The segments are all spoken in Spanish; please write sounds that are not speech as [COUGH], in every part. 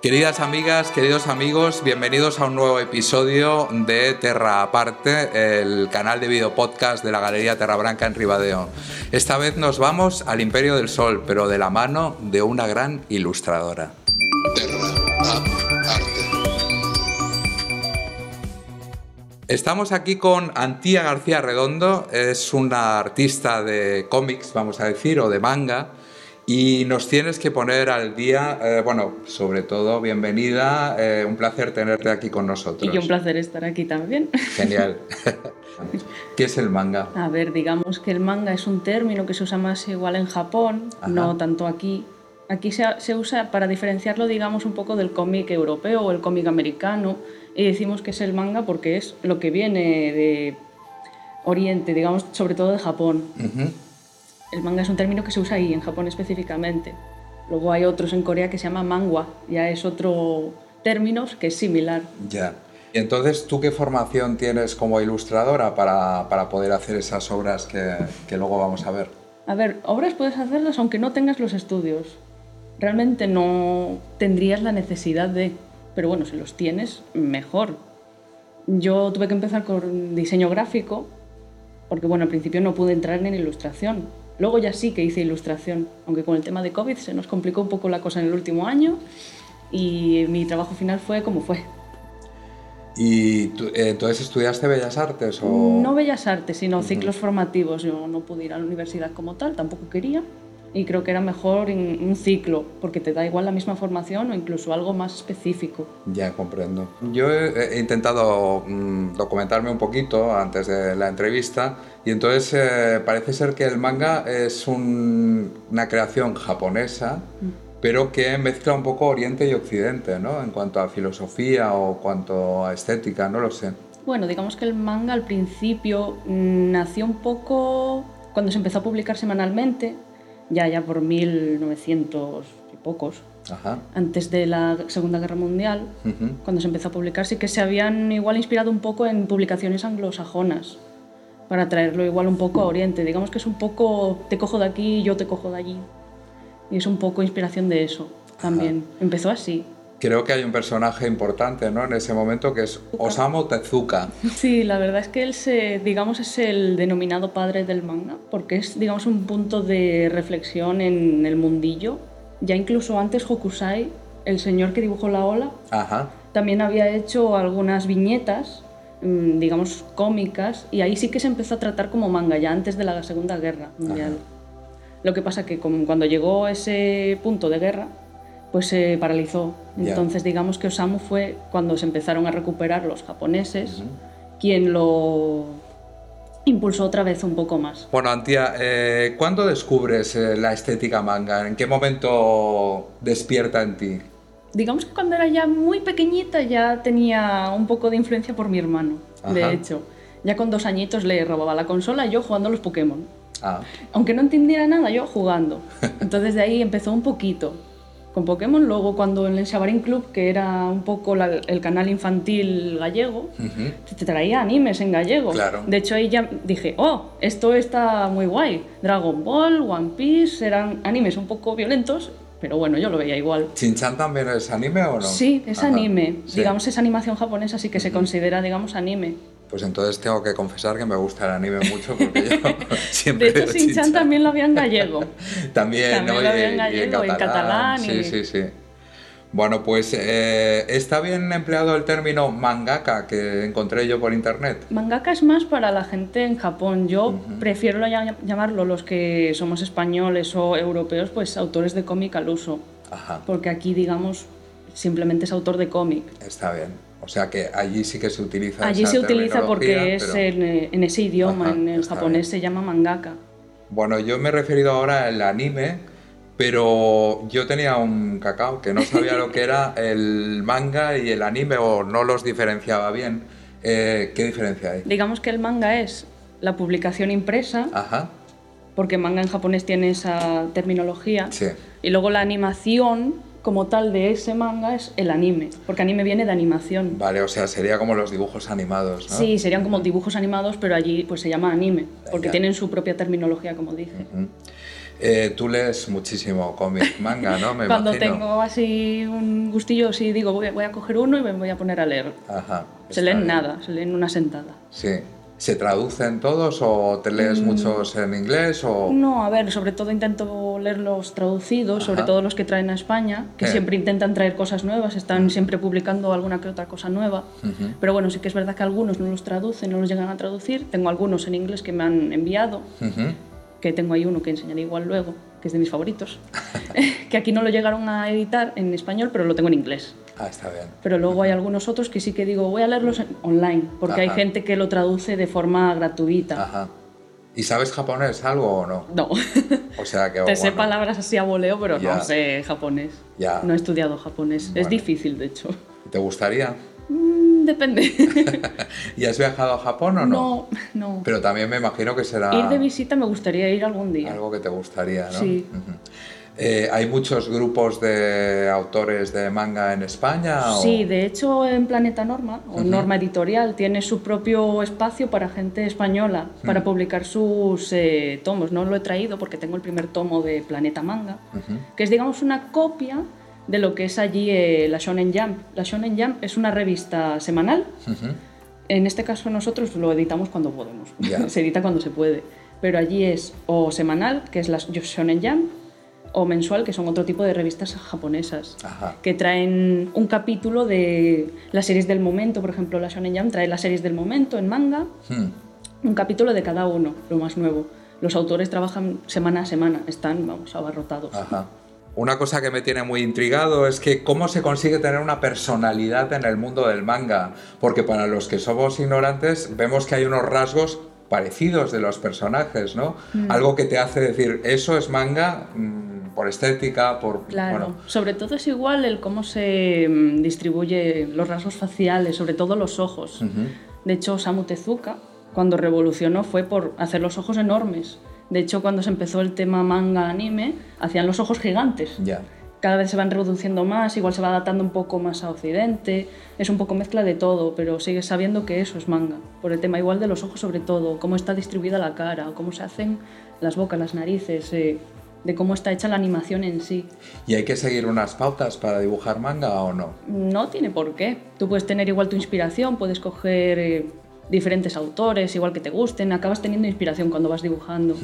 Queridas amigas, queridos amigos, bienvenidos a un nuevo episodio de Terra Aparte, el canal de video podcast de la Galería Terra Branca en Ribadeo. Esta vez nos vamos al Imperio del Sol, pero de la mano de una gran ilustradora. Terra Aparte. Estamos aquí con Antía García Redondo, es una artista de cómics, vamos a decir, o de manga y nos tienes que poner al día, eh, bueno, sobre todo, bienvenida, eh, un placer tenerte aquí con nosotros. Y un placer estar aquí también. Genial. [LAUGHS] ¿Qué es el manga? A ver, digamos que el manga es un término que se usa más igual en Japón, no tanto aquí. Aquí se, se, usa para diferenciarlo, digamos, un poco del cómic europeo o el cómic americano. Y decimos que es el manga porque es lo que viene de Oriente, digamos, sobre todo de Japón. El manga es un término que se usa ahí, en Japón específicamente. Luego hay otros en Corea que se llama mangua, ya es otro término que es similar. Ya. Y entonces, ¿tú qué formación tienes como ilustradora para, para poder hacer esas obras que, que, luego vamos a ver? A ver, obras puedes hacerlas aunque no tengas los estudios. Realmente no tendrías la necesidad de... Pero bueno, si los tienes, mejor. Yo tuve que empezar con diseño gráfico, porque bueno, al principio no pude entrar en ilustración Luego ya sí que hice ilustración, aunque con el tema de COVID se nos complicó un poco la cosa en el último año y mi trabajo final fue como fue. ¿Y tú, eh, entonces estudiaste Bellas Artes? O... No Bellas Artes, sino ciclos formativos. Yo no pude ir a la universidad como tal, tampoco quería y creo que era mejor en un ciclo, porque te da igual la misma formación o incluso algo más específico. Ya comprendo. Yo he, intentado mm, documentarme un poquito antes de la entrevista y entonces eh, parece ser que el manga es una creación japonesa. Mm. pero que mezcla un poco Oriente y Occidente, ¿no? En cuanto a filosofía o cuanto a estética, no lo sé. Bueno, digamos que el manga al principio mm, nació un poco cuando se empezó a publicar semanalmente, ya, ya por 1900 y pocos, antes de la Segunda Guerra Mundial, cuando se empezó a publicar, sí que se habían igual inspirado un poco en publicaciones anglosajonas para traerlo igual un poco a Oriente. Digamos que es un poco te cojo de aquí, yo te cojo de allí. Y es un poco inspiración de eso también. Empezó así creo que hay un personaje importante ¿no? en ese momento que es Osamu Tezuka. Sí, la verdad es que él se, digamos, es el denominado padre del manga, porque es digamos, un punto de reflexión en el mundillo. Ya incluso antes Hokusai, el señor que dibujó la ola, también había hecho algunas viñetas, mm, digamos, cómicas, y ahí sí que se empezó a tratar como manga, ya antes de la Segunda Guerra Mundial. Lo que pasa que cuando llegó ese punto de guerra, pues se paralizó. Entonces digamos que Osamu fue cuando se empezaron a recuperar los japoneses quien lo impulsó otra vez un poco más. Bueno, Antía, eh, ¿cuándo descubres eh, la estética manga? ¿En qué momento despierta en ti? Digamos que cuando era ya muy pequeñita ya tenía un poco de influencia por mi hermano, de hecho. Ya con dos añitos le robaba la consola yo jugando a los Pokémon. Ah. Aunque no entendiera nada, yo jugando. Entonces de ahí empezó un poquito con Pokémon. Luego, cuando en el Xabarín Club, que era un poco el canal infantil gallego, te traía animes en gallego. De hecho, ahí ya dije, oh, esto está muy guay. Dragon Ball, One Piece, eran animes un poco violentos. Pero bueno, yo lo veía igual. ¿Chinchan también es anime o no? Sí, es anime. Digamos, es animación japonesa, así que se considera, digamos, anime. Pues entonces tengo que confesar que me gusta el anime mucho porque yo [LAUGHS] siempre. De hecho, Shin-Chan también lo había en gallego. [LAUGHS] también, ¿no? lo había en gallego, en catalán. Sí, sí, sí. Bueno, pues eh, está bien empleado el término mangaka que encontré yo por internet. Mangaka es más para la gente en Japón. Yo prefiero llamarlo los que somos españoles o europeos, pues autores de cómic al uso. Ajá. Porque aquí, digamos, simplemente es autor de cómic. Está bien. O sea que allí sí que se utiliza. Allí se utiliza porque es en, ese idioma, en el japonés se llama mangaka. Bueno, yo me he referido ahora al anime, pero yo tenía un cacao que no sabía lo que era [LAUGHS] el manga y el anime o no los diferenciaba bien. Eh, ¿Qué diferencia hay? Digamos que el manga es la publicación impresa, Ajá. porque manga en japonés tiene esa terminología, sí. y luego la animación como tal de ese manga es el anime, porque anime viene de animación. Vale, o sea, sería como los dibujos animados, ¿no? Sí, serían como dibujos animados, pero allí pues se llama anime, porque tienen su propia terminología, como dije. Eh, tú lees muchísimo cómic, manga, ¿no? Me [LAUGHS] Cuando tengo así un gustillo, sí digo, voy, voy, a coger uno y me voy a poner a leer. Ajá. Se leen nada, se leen una sentada. Sí. ¿Se traducen todos o te lees mm. muchos en inglés? O... No, a ver, sobre todo intento leerlos traducidos, sobre todo los que traen a España, que eh. siempre intentan traer cosas nuevas, están mm. siempre publicando alguna que otra cosa nueva. Pero bueno, sí que es verdad que algunos no los traducen, no los llegan a traducir. Tengo algunos en inglés que me han enviado, que tengo ahí uno que enseñaré igual luego, que es de mis favoritos, [LAUGHS] [LAUGHS] que aquí no lo llegaron a editar en español, pero lo tengo en inglés. Ah, está bien. Pero luego hay algunos otros que sí que digo, voy a leerlos online, porque hay gente que lo traduce de forma gratuita. Ajá. ¿Y sabes japonés algo o no? No. O sea que... [LAUGHS] Te sé palabras así a voleo, pero no sé japonés. Ya. No he estudiado japonés. Es difícil, de hecho. ¿Te gustaría? Mm, depende. [LAUGHS] ¿Y has viajado a Japón o no? No, no. Pero también me imagino que será... Ir de visita me gustaría ir algún día. Algo que te gustaría, ¿no? Sí. Eh, ¿Hay muchos grupos de autores de manga en España? Sí, de hecho en Planeta Norma, o Norma Editorial, tiene su propio espacio para gente española, para publicar sus eh, tomos. No lo he traído porque tengo el primer tomo de Planeta Manga, que es digamos una copia de lo que es allí eh, la Shonen Jump. La Shonen Jump es una revista semanal. En este caso nosotros lo editamos cuando podemos, [LAUGHS] se edita cuando se puede. Pero allí es o semanal, que es la Shonen Jump, o mensual, que son otro tipo de revistas japonesas, que traen un capítulo de las series del momento, por ejemplo, la Shonen Jump trae las series del momento en manga, hmm. un capítulo de cada uno, lo más nuevo. Los autores trabajan semana a semana, están, vamos, abarrotados. Una cosa que me tiene muy intrigado es que cómo se consigue tener una personalidad en el mundo del manga, porque para los que somos ignorantes vemos que hay unos rasgos parecidos de los personajes, ¿no? Hmm. Algo que te hace decir, eso es manga, mm, por estética, por... Claro, sobre todo es igual el cómo se mm, distribuye los rasgos faciales, sobre todo los ojos. De hecho, Osamu Tezuka, cuando revolucionó, fue por hacer los ojos enormes. De hecho, cuando se empezó el tema manga anime, hacían los ojos gigantes. Ya. Cada vez se van reduciendo más, igual se va adaptando un poco más a Occidente, es un poco mezcla de todo, pero sigues sabiendo que eso es manga, por el tema igual de los ojos sobre todo, cómo está distribuida la cara, cómo se hacen las bocas, las narices, eh, de cómo está hecha la animación en sí. ¿Y hay que seguir unas pautas para dibujar manga o no? No tiene por qué. Tú puedes tener igual tu inspiración, puedes coger eh, diferentes autores, igual que te gusten, acabas teniendo inspiración cuando vas dibujando.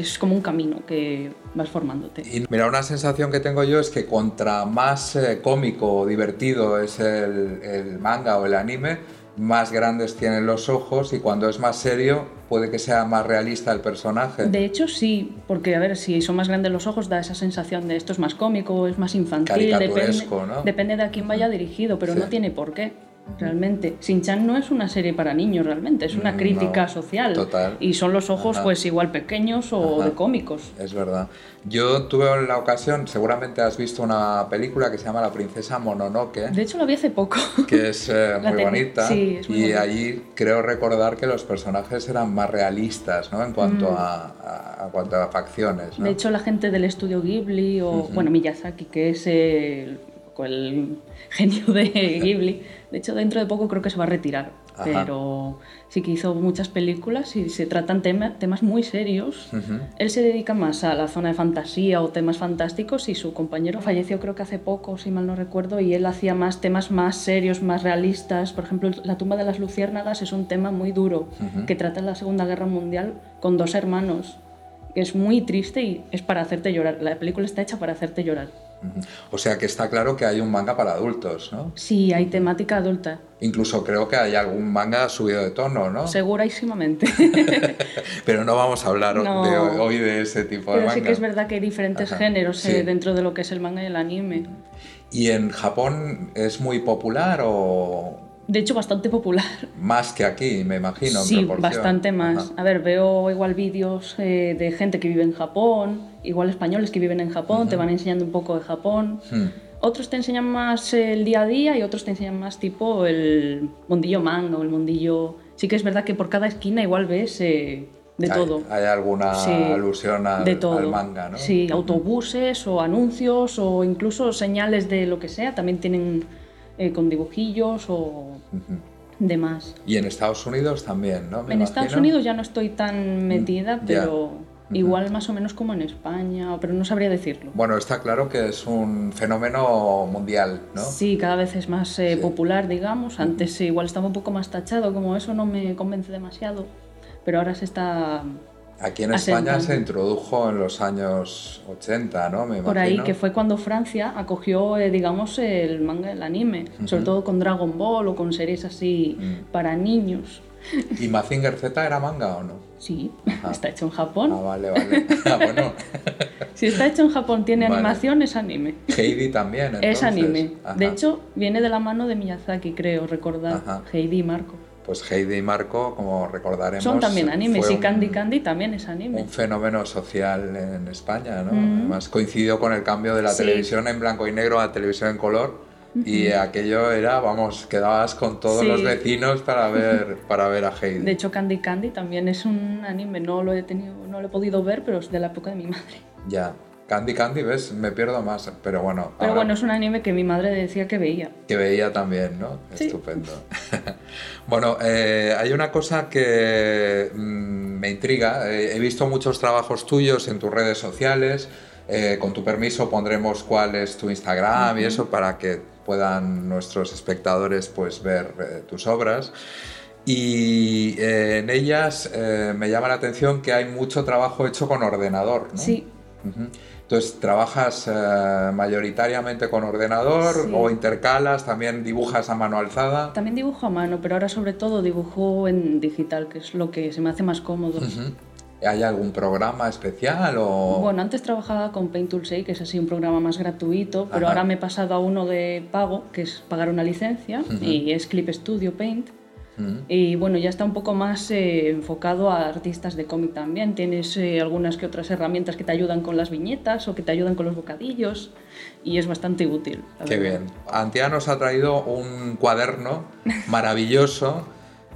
Es como un camino que vas formándote. Y mira, una sensación que tengo yo es que contra más eh, cómico o divertido es el, el manga o el anime, más grandes tienen los ojos y cuando es más serio puede que sea más realista el personaje. De hecho sí, porque a ver, si son más grandes los ojos da esa sensación de esto es más cómico, es más infantil, depende, ¿no? depende de a quién vaya dirigido, pero no tiene por qué realmente. Shin-Chan no es una serie para niños realmente, es una mm, crítica social. Total. Y son los ojos pues igual pequeños o de cómicos. Es verdad. Yo tuve la ocasión, seguramente has visto una película que se llama La princesa Mononoke. De hecho, la vi hace poco. Que es eh, [LAUGHS] muy bonita. Sí, es muy y allí creo recordar que los personajes eran más realistas, ¿no? En cuanto, mm. a, a, cuanto a facciones. De hecho, la gente del estudio Ghibli o, bueno, Miyazaki, que es el, el [LAUGHS] genio de Ghibli, de hecho, dentro de poco creo que se va a retirar. Pero sí que hizo muchas películas y se tratan temas muy serios. Él se dedica más a la zona de fantasía o temas fantásticos y su compañero falleció creo que hace poco, si mal no recuerdo, y él hacía más temas más serios, más realistas. Por ejemplo, La tumba de las luciérnagas es un tema muy duro que trata la Segunda Guerra Mundial con dos hermanos. Es muy triste y es para hacerte llorar. La película está hecha para hacerte llorar. O sea que está claro que hay un manga para adultos, ¿no? Sí, hay temática adulta. Incluso creo que hay algún manga subido de tono, ¿no? Segurísimamente. [LAUGHS] Pero no vamos a hablar hoy de ese tipo de manga. Pero sí que es verdad que hay diferentes géneros eh, dentro de lo que es el manga y el anime. ¿Y en Japón es muy popular o...? De hecho bastante popular. Más que aquí, me imagino. sí, bastante más. A ver, veo igual vídeos eh, de gente que vive en Japón, igual españoles que viven en Japón, te van enseñando un poco de Japón. Hmm. Otros te enseñan más el día a día y otros te enseñan más tipo el mundillo manga o el mundillo... Sí que es verdad que por cada esquina igual ves... Eh, de todo. ¿Hay alguna alusión al, de todo. al, manga, ¿no? Sí, autobuses o anuncios o incluso señales de lo que sea también tienen eh, con dibujillos o demás. Y en Estados Unidos también, ¿no? en Estados Unidos ya no estoy tan metida, pero Igual más o menos como en España, pero no sabría decirlo. Bueno, está claro que es un fenómeno mundial, ¿no? Sí, cada vez es más eh, popular, digamos. Antes igual estaba un poco más tachado, como eso no me convence demasiado, pero ahora se está Aquí en España se introdujo en los años 80, ¿no? Por ahí, que fue cuando Francia acogió, eh, digamos, el manga, el anime, sobre todo con Dragon Ball o con series así mm. para niños. ¿Y Mazinger Z era manga o no? Sí, está hecho en Japón. Ah, vale, vale. Ah, bueno. [LAUGHS] si está hecho en Japón, tiene animación, es anime. Heidi también, entonces. Es anime. De hecho, viene de la mano de Miyazaki, creo recordar. Heidi y Marco pues Heidi y Marco, como recordaremos. Son también animes y Candy Candy también es anime. Un fenómeno social en España, ¿no? Mm. Además coincidió con el cambio de la televisión en blanco y negro a televisión en color. Y aquello era, vamos, quedabas con todos los vecinos para ver, [LAUGHS] para ver a Heidi. De hecho, Candy Candy también es un anime, no lo he tenido, no lo he podido ver, pero es de la época de mi madre. Ya, Candy Candy, ¿ves? Me pierdo más, pero bueno. Pero bueno, es un anime que mi madre decía que veía. Que veía también, ¿no? Estupendo. [LAUGHS] bueno, eh, hay una cosa que mm, me intriga. Eh, he visto muchos trabajos tuyos en tus redes sociales. Eh, con tu permiso pondremos cuál es tu Instagram y eso para que puedan nuestros espectadores pues ver tus obras. Y en ellas me llama la atención que hay mucho trabajo hecho con ordenador, ¿no? Sí. Entonces, ¿trabajas eh, mayoritariamente con ordenador o intercalas? ¿También dibujas a mano alzada? También dibujo a mano, pero ahora sobre todo dibujo en digital, que es lo que se me hace más cómodo. ¿Hay algún programa especial o...? Bueno, antes trabajaba con Paint Tool 6, que es así un programa más gratuito, pero ahora me he pasado a uno de pago, que es pagar una licencia, y es Clip Studio Paint. Y bueno, ya está un poco más eh, enfocado a artistas de cómic también. Tienes eh, algunas que otras herramientas que te ayudan con las viñetas o que te ayudan con los bocadillos y es bastante útil. Qué bien. Antia nos ha traído un cuaderno [LAUGHS] maravilloso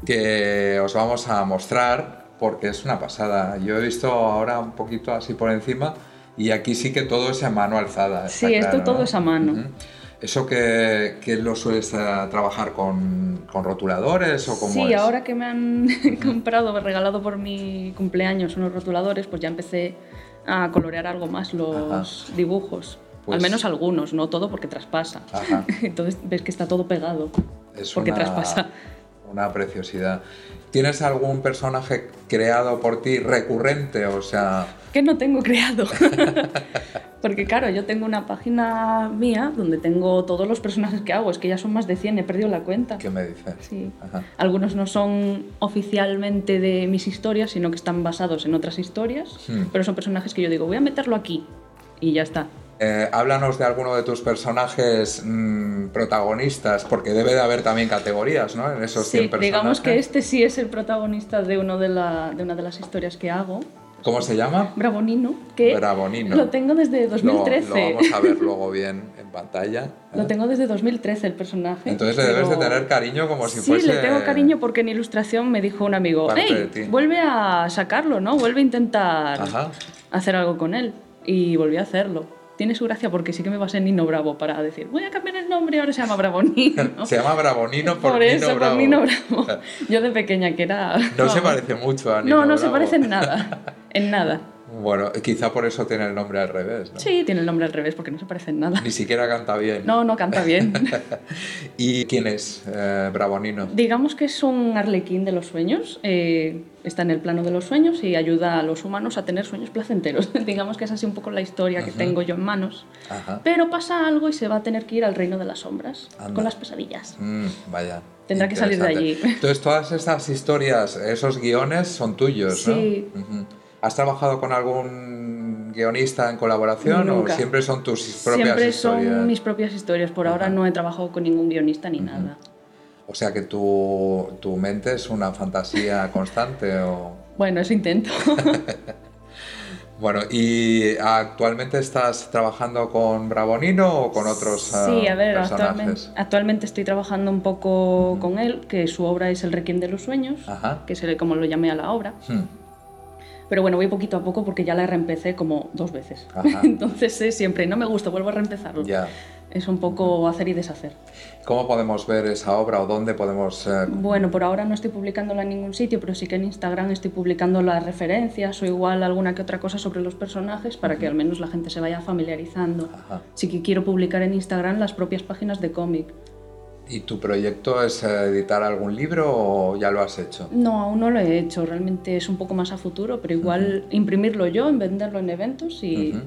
que os vamos a mostrar porque es una pasada. Yo he visto ahora un poquito así por encima y aquí sí que todo es a mano alzada. Sí, esto todo es a mano. ¿Eso que, lo sueles eh, trabajar con, rotuladores o cómo Sí, ahora que me han [LAUGHS] comprado, me regalado por mi cumpleaños unos rotuladores, pues ya empecé a colorear algo más los dibujos. Al pues menos algunos, no todo porque traspasa. [LAUGHS] Entonces ves que está todo pegado. Es porque traspasa. Una preciosidad. ¿Tienes algún personaje creado por ti recurrente? O sea. Que no tengo creado. [LAUGHS] Porque claro, yo tengo una página mía donde tengo todos los personajes que hago, es que ya son más de 100, he perdido la cuenta. ¿Qué me dices? Sí. Algunos no son oficialmente de mis historias, sino que están basados en otras historias, hmm. pero son personajes que yo digo, voy a meterlo aquí y ya está. Eh, háblanos de alguno de tus personajes mm, protagonistas, porque debe de haber también categorías, ¿no? En esos 100 personajes. Digamos que este sí es el protagonista de, uno de, la, de una de las historias que hago. ¿Cómo se llama? Bravonino, que Bravonino. lo tengo desde 2013. Lo, vamos a ver luego [LAUGHS] bien en pantalla. Lo tengo desde 2013 el personaje. Entonces le debes de tener cariño como si fuese... Sí, le tengo cariño porque en ilustración me dijo un amigo, hey, vuelve a sacarlo, ¿no? Vuelve a intentar hacer algo con él. Y volví a hacerlo tiene su gracia porque sí que me basé en Nino Bravo para decir, voy a cambiar el nombre, ahora se llama Bravonino. [LAUGHS] se llama Bravonino por, por eso, Nino Bravo. por Nino Bravo. [LAUGHS] Yo de pequeña que era... No, se parece mucho a Nino No, no se parece en nada, en nada. [LAUGHS] Bueno, quizá por eso tiene el nombre al revés, ¿no? Sí, tiene el nombre al revés porque no se parece en nada. Ni siquiera canta bien. No, no canta bien. [LAUGHS] ¿Y quién es eh, Bravonino? Digamos que es un arlequín de los sueños. Eh, está en el plano de los sueños y ayuda a los humanos a tener sueños placenteros. [LAUGHS] Digamos que es así un poco la historia que tengo yo en manos. Pero pasa algo y se va a tener que ir al reino de las sombras con las pesadillas. Mm, vaya. Tendrá que salir de allí. Entonces todas estas historias, esos guiones son tuyos, ¿no? Sí. ¿Has trabajado con algún guionista en colaboración o siempre son tus propias siempre historias? Siempre son mis propias historias. Por ahora no he trabajado con ningún guionista ni nada. O sea que tu, tu, mente es una fantasía [LAUGHS] constante o... Bueno, eso intento. [LAUGHS] bueno, ¿y actualmente estás trabajando con Bravonino o con otros ah, Sí, a ver, actualmente, actualmente, estoy trabajando un poco con él, que su obra es El Requiem de los Sueños, que es como lo llamé a la obra. Pero bueno, voy poquito a poco porque ya la reempecé como dos veces. [LAUGHS] Entonces siempre, no me gusta, vuelvo a reempezarlo. Es un poco hacer y deshacer. ¿Cómo podemos ver esa obra o dónde podemos...? eh, Bueno, por ahora no estoy publicándola en ningún sitio, pero sí que en Instagram estoy publicando las referencias o igual alguna que otra cosa sobre los personajes para que al menos la gente se vaya familiarizando. Ajá. Sí que quiero publicar en Instagram las propias páginas de cómic. ¿Y tu proyecto es eh, editar algún libro o ya lo has hecho? No, aún no lo he hecho, realmente es un poco más a futuro, pero igual imprimirlo yo, en venderlo en eventos y Ujú.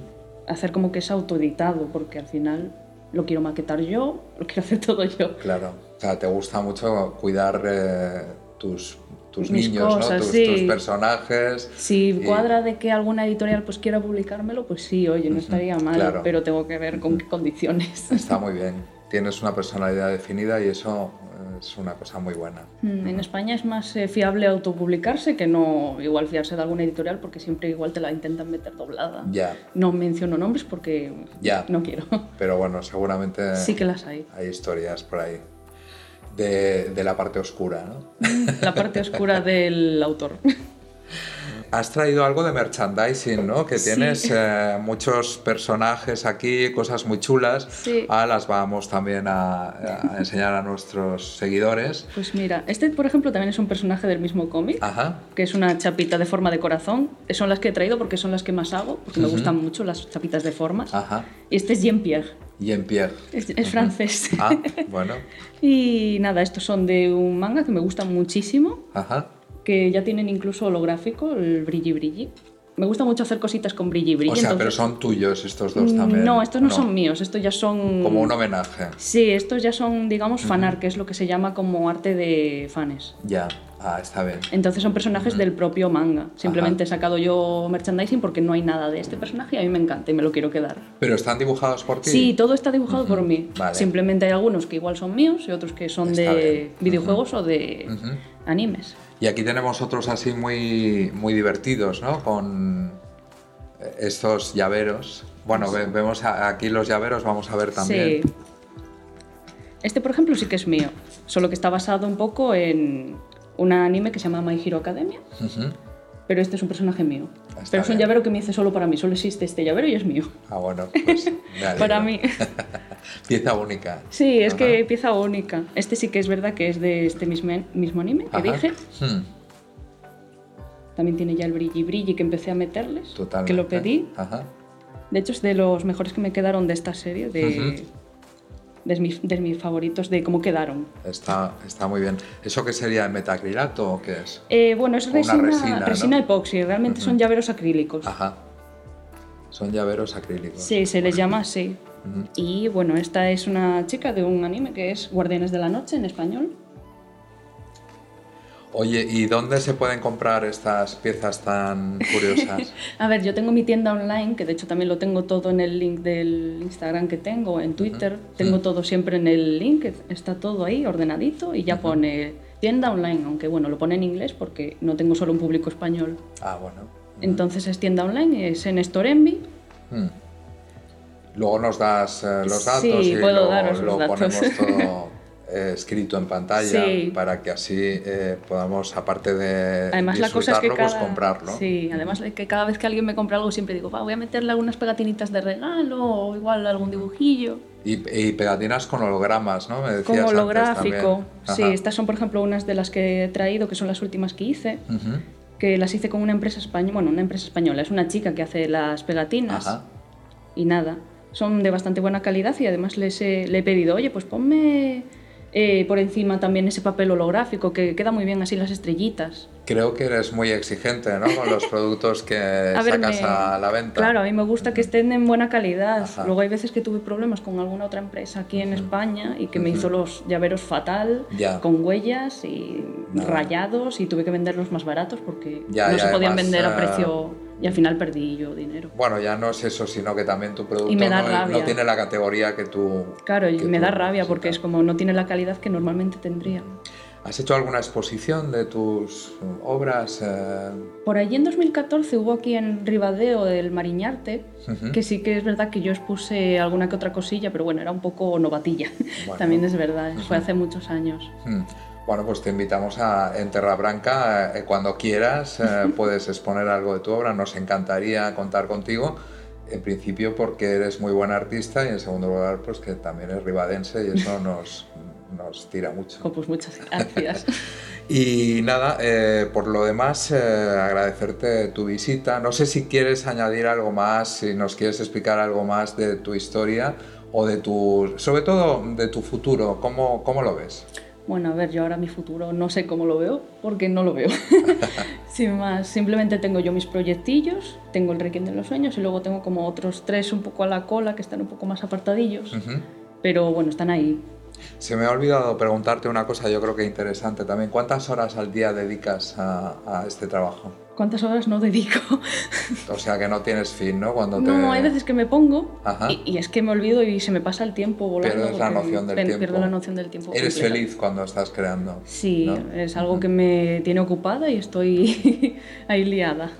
hacer como que es autoeditado, porque al final lo quiero maquetar yo, lo quiero hacer todo yo. Claro. O sea, te gusta mucho cuidar eh, tus, tus Mis niños, ¿no? cosas, Tus, sí. tus personajes. Si Y- cuadra de que alguna editorial pues quiera publicármelo, pues sí, oye, no estaría mal, claro. pero tengo que ver con qué condiciones. Está muy bien. [LAUGHS] Tienes una personalidad definida y eso eh, es una cosa muy buena. Mm, En España es más eh, fiable autopublicarse que no igual fiarse de alguna editorial porque siempre igual te la intentan meter doblada. Ya, No menciono nombres porque Ya. no quiero. [LAUGHS] pero bueno, seguramente Sí que las hay. hay historias por ahí. De, de la parte oscura, ¿no? La parte oscura del autor. [LAUGHS] Has traído algo de merchandising, ¿no? Que Sí. tienes eh, muchos personajes aquí, cosas muy chulas. Sí. Ahora las vamos también a, a enseñar a nuestros seguidores. Pues mira, este por ejemplo también es un personaje del mismo cómic, Ajá. que es una chapita de forma de corazón. Son las que he traído porque son las que más hago, porque me gustan mucho las chapitas de formas. Ajá. Y este es Jean-Pierre, Y en Pierre. es, es francés. Ah, [LAUGHS] bueno. Y nada, estos son de un manga que me gusta muchísimo, Ajá. Que ya tienen incluso holográfico, el brilli brilli. Me gusta mucho hacer cositas con brilli brilli. O sea, pero entonces- son tuyos estos dos también. No, estos no, son míos, estos ya son... Como un homenaje. Sí, estos ya son, digamos, fanart, que es lo que se llama como arte de fans. Ya. Ah, está bien. Entonces son personajes del propio manga. Simplemente he sacado yo merchandising porque no hay nada de este personaje y a mí me encanta y me lo quiero quedar. ¿Pero están dibujados por ti? Sí, todo está dibujado por mí. Vale. Simplemente hay algunos que igual son míos y otros que son Está de bien. videojuegos o de. Animes. Y aquí tenemos otros así muy, muy divertidos, ¿no? Con estos llaveros. Bueno, ve- vemos aquí los llaveros, vamos a ver también. Sí. Este, por ejemplo, sí que es mío. Solo que está basado un poco en un anime que se llama My Hero Academia. Pero este es un personaje mío. Está pero es un llavero que me hice solo para mí. Solo existe este llavero y es mío. Ah, bueno, pues. [LAUGHS] Para mí. [LAUGHS] Pieza única. Sí, es Ajá. que pieza única. Este sí que es verdad que es de este mismo, mismo anime que Ajá. dije. Hmm, También tiene ya el brilli brilli que empecé a meterles. Totalmente. Que lo pedí. Ajá. De hecho, es de los mejores que me quedaron de esta serie. De. De, mis, de mis favoritos, de cómo quedaron. Está, está muy bien. ¿Eso qué sería metacrilato o qué es? Eh, bueno, es resina, resina, ¿no? epoxi. Realmente son llaveros acrílicos. Ajá. Son llaveros acrílicos. Sí, se les llama así. Y bueno, esta es una chica de un anime que es Guardianes de la Noche en español. Oye, ¿y dónde se pueden comprar estas piezas tan curiosas? [LAUGHS] A ver, yo tengo mi tienda online, que de hecho también lo tengo todo en el link del Instagram que tengo, en Twitter. Tengo todo siempre en el link, está todo ahí ordenadito y ya pone tienda online, aunque bueno, lo pone en inglés porque no tengo solo un público español. ah, bueno. Entonces es tienda online, es en Storenvy. Hmm. Luego nos das eh, los datos Sí, y puedo lo, daros los lo datos. ponemos todo [LAUGHS] eh, escrito en pantalla Sí. para que así eh, podamos, aparte de Además la cosa es que pues cada, comprarlo. sí, además de que cada vez que alguien me compra algo siempre digo, va, voy a meterle algunas pegatinitas de regalo o igual algún dibujillo. Y, y pegatinas con hologramas, ¿no? Me decías antes holográfico. Sí, estas son por ejemplo unas de las que he traído, que son las últimas que hice. Que las hice con una empresa española, bueno, una empresa española, es una chica que hace las pegatinas Ajá. y nada, son de bastante buena calidad y además les he, le he pedido, oye, pues ponme eh, por encima también ese papel holográfico que queda muy bien así las estrellitas. Creo que eres muy exigente, ¿no? Con los [LAUGHS] productos que A ver, sacas me- a la venta. Claro, a mí me gusta que estén en buena calidad. Ajá. Luego hay veces que tuve problemas con alguna otra empresa aquí en España y que me hizo los llaveros fatal, Ya. con huellas y rayados y tuve que venderlos más baratos porque Ya, no ya, se podían además, vender a eh, precio y al final perdí yo dinero. Bueno, ya no es eso, sino que también tu producto Y me da no, rabia. no tiene la categoría que tú. Claro, y me da rabia porque es necesitas. como no tiene la calidad que normalmente tendría. ¿Has hecho alguna exposición de tus obras? eh? Por allí en 2014 hubo aquí en Ribadeo el Mariñarte, Ujú. que sí que es verdad que yo expuse alguna que otra cosilla, pero bueno, era un poco novatilla. Bueno. [LAUGHS] También es verdad, fue hace muchos años. Hmm. Bueno, pues te invitamos a en Terra Branca eh, cuando quieras, eh, [LAUGHS] puedes exponer algo de tu obra, nos encantaría contar contigo En principio porque eres muy buen artista y en segundo lugar pues que también es ribadense y eso nos, nos tira mucho. Oh, pues muchas gracias. [LAUGHS] y nada, eh, por lo demás, eh, agradecerte tu visita. No sé si quieres añadir algo más, si nos quieres explicar algo más de tu historia o de tu, sobre todo de tu futuro, ¿cómo, cómo lo ves? Bueno, a ver, yo ahora mi futuro no sé cómo lo veo, porque no lo veo. [LAUGHS] Sin más, simplemente tengo yo mis proyectillos, tengo el Requiem de los Sueños y luego tengo como otros tres un poco a la cola que están un poco más apartadillos. Pero bueno, están ahí. Se me ha olvidado preguntarte una cosa, yo creo que interesante también. ¿Cuántas horas al día dedicas a este trabajo? Cuántas horas no dedico. [LAUGHS] O sea que no tienes fin, ¿no? Cuando No, hay veces que me pongo y, es que me olvido y se me pasa el tiempo volando. Pierdes la noción del tiempo. Pierdo la noción del tiempo. Eres feliz cuando estás creando. Sí, es algo que me tiene ocupada y estoy [LAUGHS] ahí liada.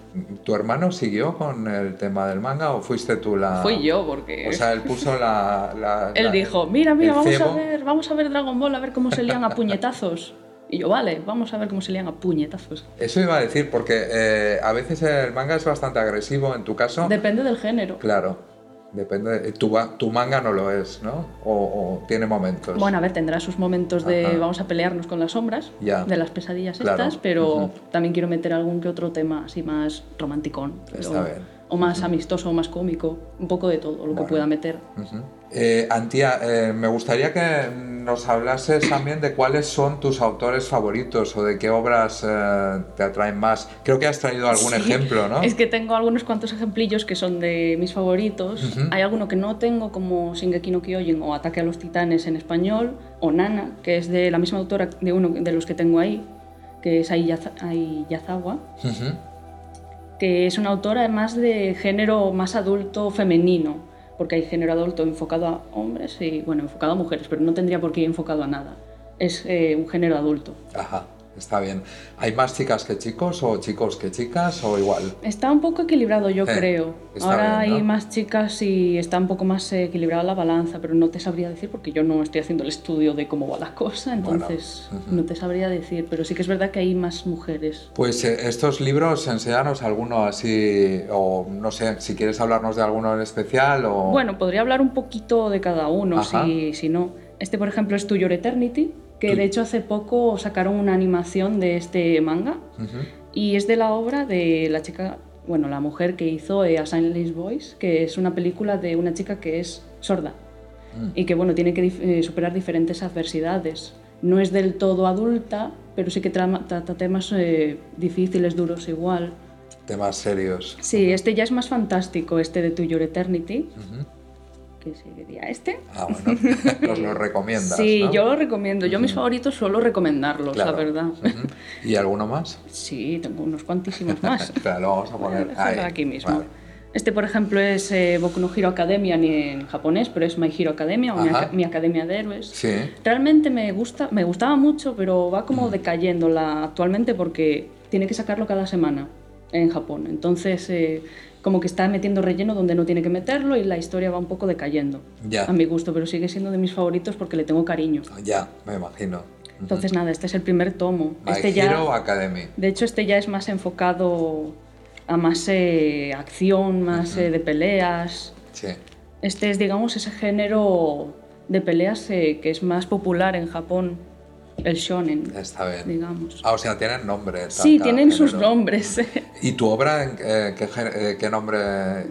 ¿Tu hermano siguió con el tema del manga o fuiste tú la...? Fui yo, porque... O sea, él puso la... [LAUGHS] él dijo, mira, mira, vamos a, ver, vamos a ver Dragon Ball, a ver cómo se lían a puñetazos. Y yo, vale, vamos a ver cómo se lían a puñetazos. Eso iba a decir, porque eh, a veces el manga es bastante agresivo, en tu caso. Depende del género. Claro. Depende. Tu, tu manga no lo es, ¿no? O, tiene momentos. Bueno, a ver, tendrá sus momentos de vamos a pelearnos con las sombras, de las pesadillas estas, pero también quiero meter algún que otro tema así más romanticón. Está bien o más amistoso o más cómico, un poco de todo lo que pueda meter. Eh, Antía, eh, me gustaría que nos hablases también de cuáles son tus autores favoritos o de qué obras eh, te atraen más. Creo que has traído algún ejemplo, ¿no? Es que tengo algunos cuantos ejemplillos que son de mis favoritos. Hay alguno que no tengo, como Shingeki no Kyojin o Ataque a los Titanes en español, o Nana, que es de la misma autora de uno de los que tengo ahí, que es Ayazawa que es una autora además de género más adulto femenino, porque hay género adulto enfocado a hombres y, bueno, enfocado a mujeres, pero no tendría por qué ir enfocado a nada. Es eh, un género adulto. Ajá está bien. ¿Hay más chicas que chicos o chicos que chicas o igual? Está un poco equilibrado, yo eh, creo. Ahora hay más chicas y está un poco más equilibrada la balanza, pero no te sabría decir porque yo no estoy haciendo el estudio de cómo va la cosa, entonces no te sabría decir, pero sí que es verdad que hay más mujeres. Pues eh, estos libros, enséñanos alguno así, o no sé, si quieres hablarnos de alguno en especial o... Bueno, podría hablar un poquito de cada uno, si, si no. Este, por ejemplo, es To Your Eternity, que de hecho hace poco sacaron una animación de este manga y es de la obra de la chica, bueno, la mujer que hizo A Silent Voice, que es una película de una chica que es sorda mm. y que bueno, tiene que eh, superar diferentes adversidades. No es del todo adulta, pero sí que trata temas eh, difíciles, duros igual. Temas serios. Sí, este ya es más fantástico, este de To Your Eternity sería este. Ah, bueno, nos [LAUGHS] lo recomiendas. Sí, yo lo recomiendo. Yo mis favoritos suelo recomendarlos, la verdad. ¿Y alguno más? Sí, tengo unos cuantísimos más. [LAUGHS] claro, lo vamos a poner [LAUGHS] ahí. aquí mismo. Este, por ejemplo, es eh, Boku no Hero Academia ni en japonés, pero es My Hero Academia o mi, Academia de Héroes. Sí. Realmente me gusta, me gustaba mucho, pero va como decayendo la, actualmente porque tiene que sacarlo cada semana en Japón. Entonces, eh, como que está metiendo relleno donde no tiene que meterlo y la historia va un poco decayendo. Ya. A mi gusto, pero sigue siendo de mis favoritos porque le tengo cariño. Ya, me imagino. Entonces, nada, este es el primer tomo. My este Hero Academy. De hecho, este ya es más enfocado a más eh, acción, más eh, de peleas. Sí. Este es, digamos, ese género de peleas eh, que es más popular en Japón el shonen. Está bien. Digamos. Ah, o sea, tienen nombres. Sí, tienen sus nombres. ¿Y tu obra, eh, eh, qué, nombre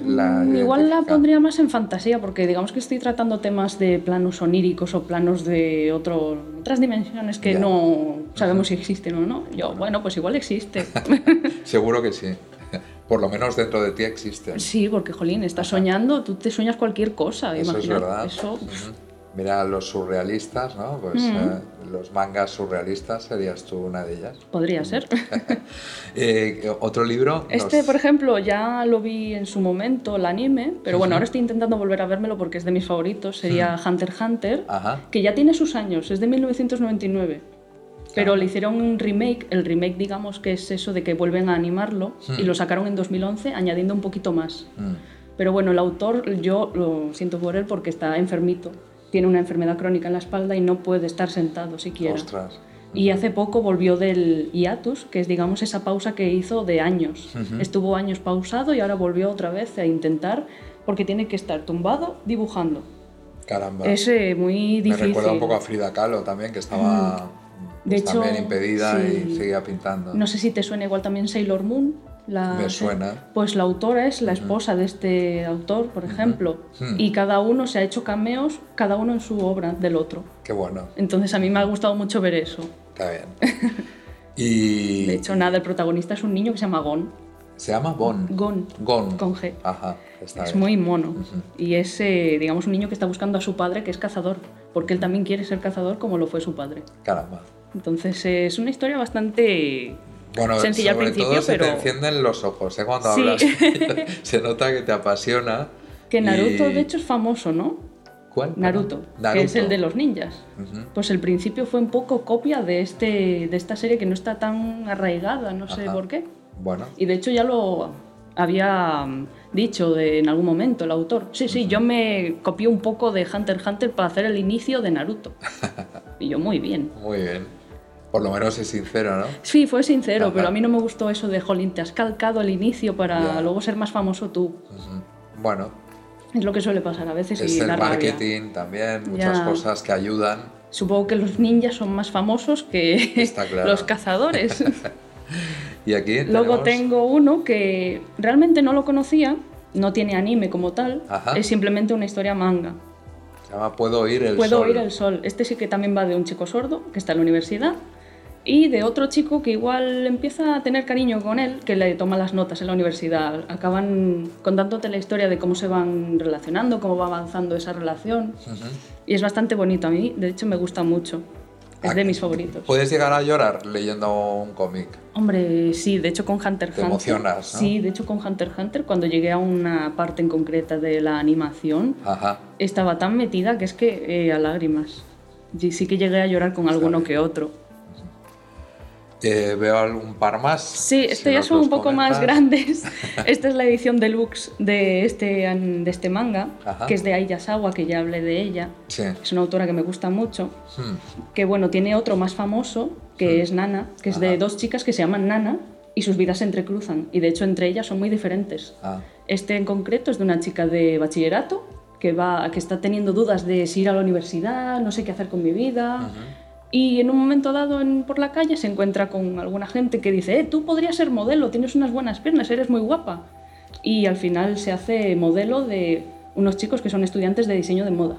la mm, Igual la pondría más en fantasía, porque digamos que estoy tratando temas de planos oníricos o planos de otro, otras dimensiones que no sabemos si existen o no. Yo, bueno, pues igual existe. [LAUGHS] Seguro que sí. [LAUGHS] Por lo menos dentro de ti existe. Sí, porque, jolín, estás soñando, tú te sueñas cualquier cosa. Eso es verdad. Eso, Mira, los surrealistas, ¿no? Pues eh, los mangas surrealistas serías tú una de ellas. Podría ser. [LAUGHS] Eh, ¿Otro libro? Este, por ejemplo, ya lo vi en su momento, el anime, pero bueno, ahora estoy intentando volver a vérmelo porque es de mis favoritos. Sería Hunter x Hunter, que ya tiene sus años, es de 1999. Pero le hicieron un remake, el remake digamos que es eso de que vuelven a animarlo y lo sacaron en 2011 añadiendo un poquito más. Pero bueno, el autor yo lo siento por él porque está enfermito tiene una enfermedad crónica en la espalda y no puede estar sentado siquiera. Ostras. Y hace poco volvió del hiatus, que es digamos esa pausa que hizo de años. Estuvo años pausado y ahora volvió otra vez a intentar porque tiene que estar tumbado dibujando. Caramba. Es eh, muy Me difícil. recuerda un poco a Frida Kahlo también, que estaba De pues, hecho, también impedida y sí. seguía pintando. No sé si te suena igual también Sailor Moon. La, Me suena. Pues la autora es la esposa de este autor, por ejemplo. Hmm. Y cada uno se ha hecho cameos, cada uno en su obra del otro. Qué bueno, Entonces a mí me ha gustado mucho ver eso. está bien. [LAUGHS] Y De hecho, nada, el protagonista es un niño que se llama Gon. se llama Gon. Gon. Gon. Con G. Ajá, está Es bien. muy mono. Y es, eh, digamos, un niño que está buscando a su padre, que es cazador. Porque él también quiere ser cazador como lo fue su padre. Caramba. Entonces es una historia bastante Bueno, sencilla al sobre principio, todo se te encienden los ojos, ¿eh? Cuando Sí. hablas. [LAUGHS] se nota que te apasiona. que Naruto y- de hecho es famoso, ¿no? ¿Cuál? Naruto, Naruto. que es el de los ninjas. Pues el principio fue un poco copia de, este, de esta serie que no está tan arraigada, no sé Ajá. por qué. Bueno, Y de hecho ya lo había mm, dicho de, en algún momento el autor. Sí, sí, yo me copié un poco de Hunter x Hunter para hacer el inicio de Naruto. [LAUGHS] Y yo muy bien. muy bien. Por lo menos es sincero, ¿no? Sí, fue sincero, Ajá. pero a mí no me gustó eso de, jolín, te has calcado el inicio para Ya. luego ser más famoso tú. Ujú. Bueno, Es lo que suele pasar a veces es y el da rabia. marketing también, muchas Ya. cosas que ayudan. Supongo que los ninjas son más famosos que [LAUGHS] claro. los cazadores. [LAUGHS] Y aquí Luego tenemos- tengo uno que realmente no lo conocía, no tiene anime como tal, Ajá. es simplemente una historia manga. Se llama Puedo oír el Puedo sol. oír el sol. Este sí que también va de un chico sordo que está en la universidad y de otro chico que igual empieza a tener cariño con él, que le toma las notas en la universidad. Acaban contándote la historia de cómo se van relacionando, cómo va avanzando esa relación. Ujú. Y es bastante bonito a mí, de hecho me gusta mucho. Es de Ah, mis favoritos. Puedes llegar a llorar leyendo un cómic. Hombre, sí, de hecho con Hunter x Te Hunter. emocionas, ¿no? Sí, de hecho con Hunter x Hunter, cuando llegué a una parte en concreta de la animación, Ajá. estaba tan metida que es que eh, a lágrimas. Y sí que llegué a llorar con alguno que otro. Eh, veo algún par más. Sí, Si estos ya nos son un poco más grandes. [LAUGHS] Esta es la edición deluxe de este, de este manga, Ajá. que es de Ai Yasawa, que ya hablé de ella. Sí. Es una autora que me gusta mucho. Hmm. Que bueno, tiene otro más famoso, que es Nana, que es de Ajá. dos chicas que se llaman Nana y sus vidas se entrecruzan. Y de hecho entre ellas son muy diferentes. Ah, Este en concreto es de una chica de bachillerato que, va, que está teniendo dudas de si ir a la universidad, no sé qué hacer con mi vida. Y en un momento dado en- por la calle se encuentra con alguna gente que dice, eh, tú podrías ser modelo, tienes unas buenas piernas, eres muy guapa. Y al final se hace modelo de unos chicos que son estudiantes de diseño de moda.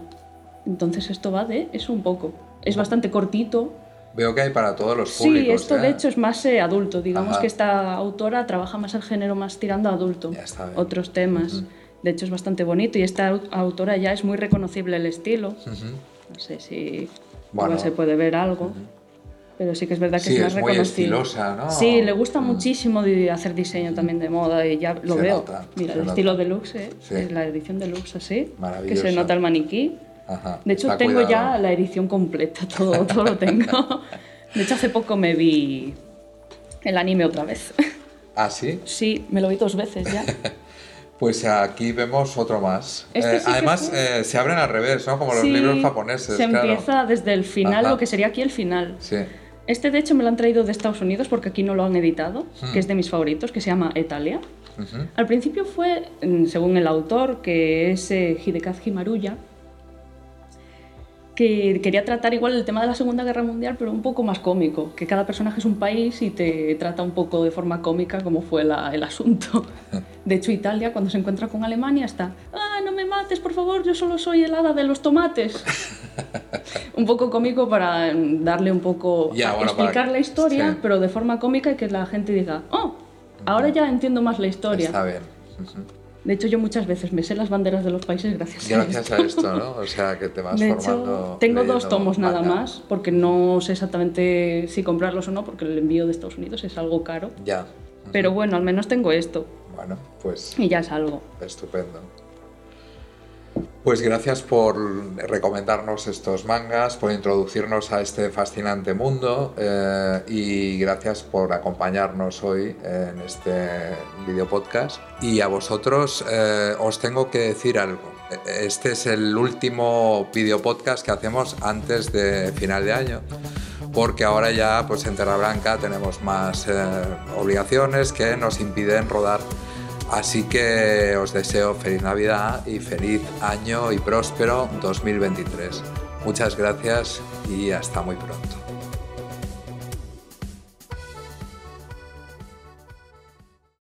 Entonces esto va de eso un poco. Es bastante cortito. veo que hay para todos los Sí, públicos. esto ¿eh? de hecho es más eh, adulto. Digamos Ajá. que esta autora trabaja más el género más tirando a adulto. Ya está bien. Otros temas. De hecho es bastante bonito y esta au- autora ya es muy reconocible el estilo. Ujú. No sé si Bueno. igual se puede ver algo. Pero sí que es verdad que Sí, es más es muy estilosa, ¿no? Sí, le gusta muchísimo de hacer diseño también de moda y ya lo Se veo. nota, Mira, el nota. estilo deluxe, ¿eh? Sí. Es la edición deluxe así. Que se nota el maniquí. Ajá, De hecho, tengo ya la edición completa, todo, todo lo tengo. [LAUGHS] De hecho, hace poco me vi el anime otra vez. Ah, sí. Sí, me lo vi dos veces ya. [LAUGHS] Pues aquí vemos otro más. Este Eh, sí además, fue- eh, se abren al revés, ¿no? Como los Sí, libros japoneses. Se claro. empieza desde el final, Ajá. lo que sería aquí el final. Sí. Este, de hecho, me lo han traído de Estados Unidos porque aquí no lo han editado, Hmm. que es de mis favoritos, que se llama Italia. Al principio fue, mm, según el autor, que es eh, Hidekazu Maruya, que quería tratar igual el tema de la Segunda Guerra Mundial, pero un poco más cómico, que cada personaje es un país y te trata un poco de forma cómica como fue la- el asunto. De hecho, Italia, cuando se encuentra con Alemania, está, ah, no me mates, por favor, yo solo soy el hada de los tomates. un poco cómico para darle un poco, bueno, para explicar la historia, sí. pero de forma cómica y que la gente diga, oh, ahora ya entiendo más la historia. Está bien. De hecho, yo muchas veces me sé las banderas de los países gracias, a Gracias esto. a esto, ¿no? O sea, que te vas De formando. hecho, tengo dos tomos nada más, porque no sé exactamente si comprarlos o no, porque el envío de Estados Unidos es algo caro. Ya. Pero bueno, al menos tengo esto Bueno, pues y ya es algo. Estupendo. Pues gracias por recomendarnos estos mangas, por introducirnos a este fascinante mundo eh, y gracias por acompañarnos hoy en este video podcast. Y a vosotros eh, os tengo que decir algo. Este es el último video podcast que hacemos antes de final de año porque ahora ya pues en Terra Blanca tenemos más eh, obligaciones que nos impiden rodar Así que os deseo feliz Navidad y feliz año y próspero 2023. Muchas gracias y hasta muy pronto.